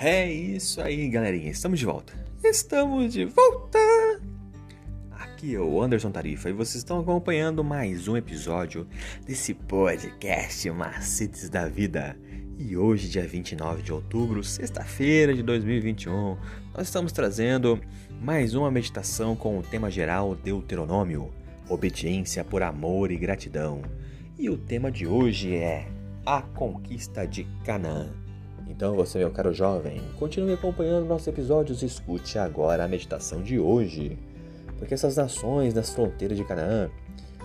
É isso aí, galerinha. Estamos de volta. Estamos de volta! Aqui é o Anderson Tarifa e vocês estão acompanhando mais um episódio desse podcast Macetes da Vida. E hoje, dia 29 de outubro, sexta-feira de 2021, nós estamos trazendo mais uma meditação com o tema geral Deuteronômio, obediência por amor e gratidão. E o tema de hoje é a conquista de Canaã. Então, você, meu caro jovem, continue acompanhando nossos episódios e escute agora a meditação de hoje. Porque essas nações nas fronteiras de Canaã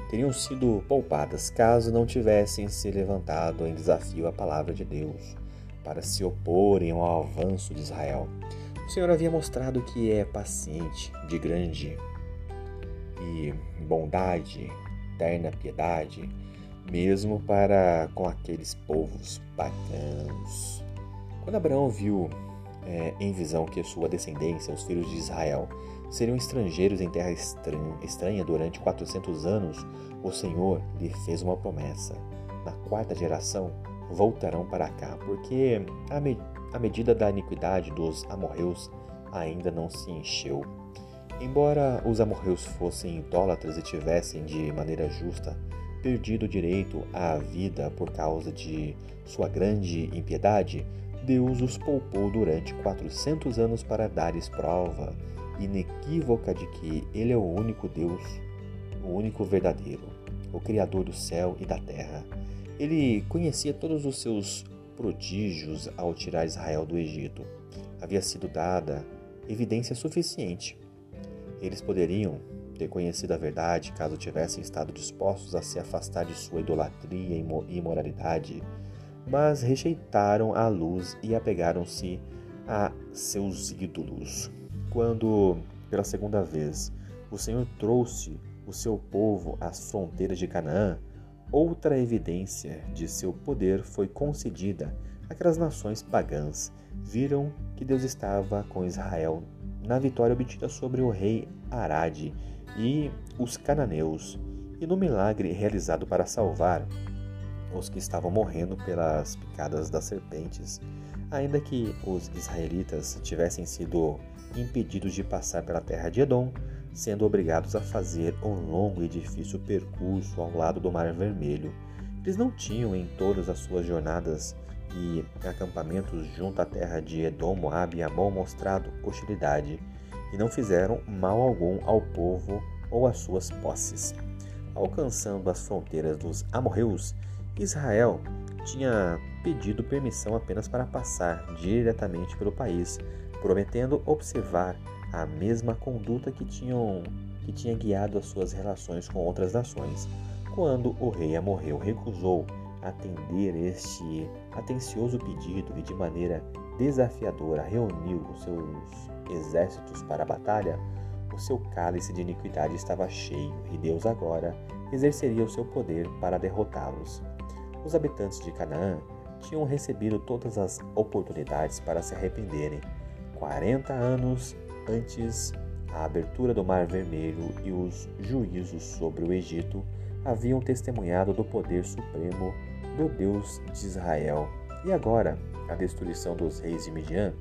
teriam sido poupadas caso não tivessem se levantado em desafio à palavra de Deus para se oporem ao avanço de Israel. O Senhor havia mostrado que é paciente, de grande e bondade, terna piedade, mesmo para com aqueles povos pagãos. Quando Abraão viu é, em visão que sua descendência, os filhos de Israel, seriam estrangeiros em terra estranha durante 400 anos, o Senhor lhe fez uma promessa. Na quarta geração voltarão para cá, porque a, me a medida da iniquidade dos amorreus ainda não se encheu. Embora os amorreus fossem idólatras e tivessem de maneira justa perdido o direito à vida por causa de sua grande impiedade, Deus os poupou durante 400 anos para dar-lhes prova inequívoca de que Ele é o único Deus, o único verdadeiro, o Criador do céu e da terra. Ele conhecia todos os seus prodígios ao tirar Israel do Egito. Havia sido dada evidência suficiente. Eles poderiam ter conhecido a verdade caso tivessem estado dispostos a se afastar de sua idolatria e imoralidade, mas rejeitaram a luz e apegaram-se a seus ídolos. Quando, pela segunda vez, o Senhor trouxe o seu povo às fronteiras de Canaã, outra evidência de seu poder foi concedida àquelas nações pagãs. Viram que Deus estava com Israel na vitória obtida sobre o rei Arade e os cananeus, e no milagre realizado para salvar os que estavam morrendo pelas picadas das serpentes, ainda que os israelitas tivessem sido impedidos de passar pela terra de Edom, sendo obrigados a fazer um longo e difícil percurso ao lado do Mar Vermelho. Eles não tinham em todas as suas jornadas e acampamentos junto à terra de Edom, Moab e Amon mostrado hostilidade e não fizeram mal algum ao povo ou às suas posses. Alcançando as fronteiras dos amorreus, Israel tinha pedido permissão apenas para passar diretamente pelo país, prometendo observar a mesma conduta que, tinham, que tinha guiado as suas relações com outras nações. Quando o rei amorreu recusou atender este atencioso pedido e de maneira desafiadora reuniu os seus exércitos para a batalha, o seu cálice de iniquidade estava cheio e Deus agora exerceria o seu poder para derrotá-los. Os habitantes de Canaã tinham recebido todas as oportunidades para se arrependerem. 40 anos antes, a abertura do Mar Vermelho e os juízos sobre o Egito haviam testemunhado do poder supremo do Deus de Israel. E agora, a destruição dos reis de Midian,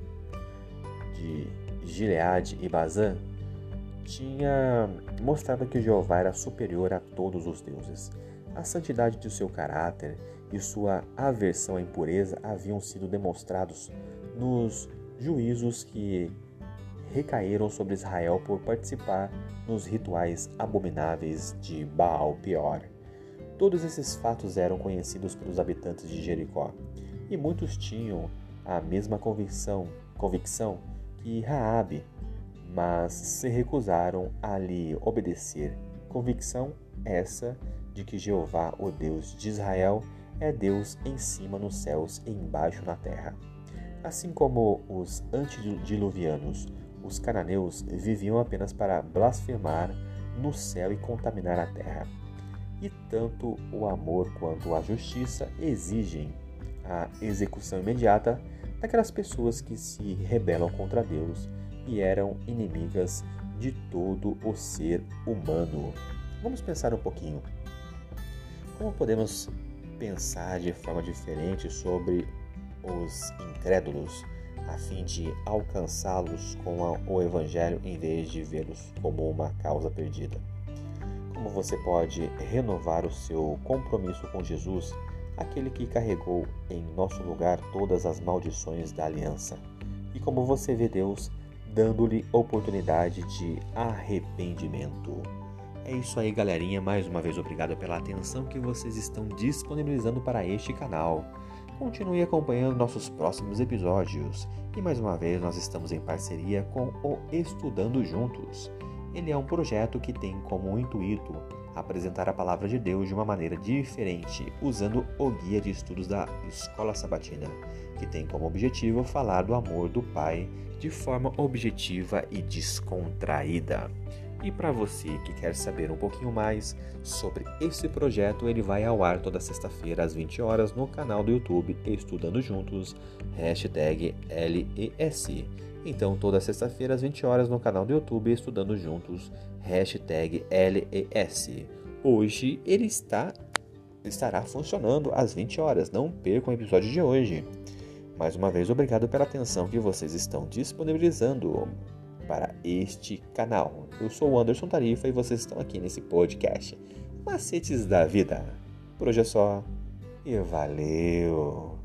de Gileade e Bazã, tinha mostrado que Jeová era superior a todos os deuses. A santidade de seu caráter e sua aversão à impureza haviam sido demonstrados nos juízos que recaíram sobre Israel por participar nos rituais abomináveis de Baal Peor. Todos esses fatos eram conhecidos pelos habitantes de Jericó, e muitos tinham a mesma convicção, convicção que Raabe, mas se recusaram a lhe obedecer. Convicção essa de que Jeová, o Deus de Israel, é Deus em cima nos céus e embaixo na terra. Assim como os antediluvianos, os cananeus viviam apenas para blasfemar no céu e contaminar a terra. E tanto o amor quanto a justiça exigem a execução imediata daquelas pessoas que se rebelam contra Deus e eram inimigas de todo o ser humano. Vamos pensar um pouquinho. Como podemos pensar de forma diferente sobre os incrédulos a fim de alcançá-los com o Evangelho em vez de vê-los como uma causa perdida. Como você pode renovar o seu compromisso com Jesus, aquele que carregou em nosso lugar todas as maldições da aliança? E como você vê Deus dando-lhe oportunidade de arrependimento? É isso aí, galerinha. Mais uma vez, obrigado pela atenção que vocês estão disponibilizando para este canal. Continue acompanhando nossos próximos episódios. E mais uma vez, nós estamos em parceria com o Estudando Juntos. Ele é um projeto que tem como intuito apresentar a palavra de Deus de uma maneira diferente, usando o guia de estudos da Escola Sabatina, que tem como objetivo falar do amor do Pai de forma objetiva e descontraída. E para você que quer saber um pouquinho mais sobre esse projeto, ele vai ao ar toda sexta-feira às 20 horas no canal do YouTube Estudando Juntos, hashtag LES. Então, toda sexta-feira às 20 horas no canal do YouTube Estudando Juntos, hashtag LES. Hoje ele está estará funcionando às 20 horas, não percam o episódio de hoje. Mais uma vez, obrigado pela atenção que vocês estão disponibilizando para este canal. Eu sou o Anderson Tarifa e vocês estão aqui nesse podcast Macetes da Vida. Por hoje é só e valeu!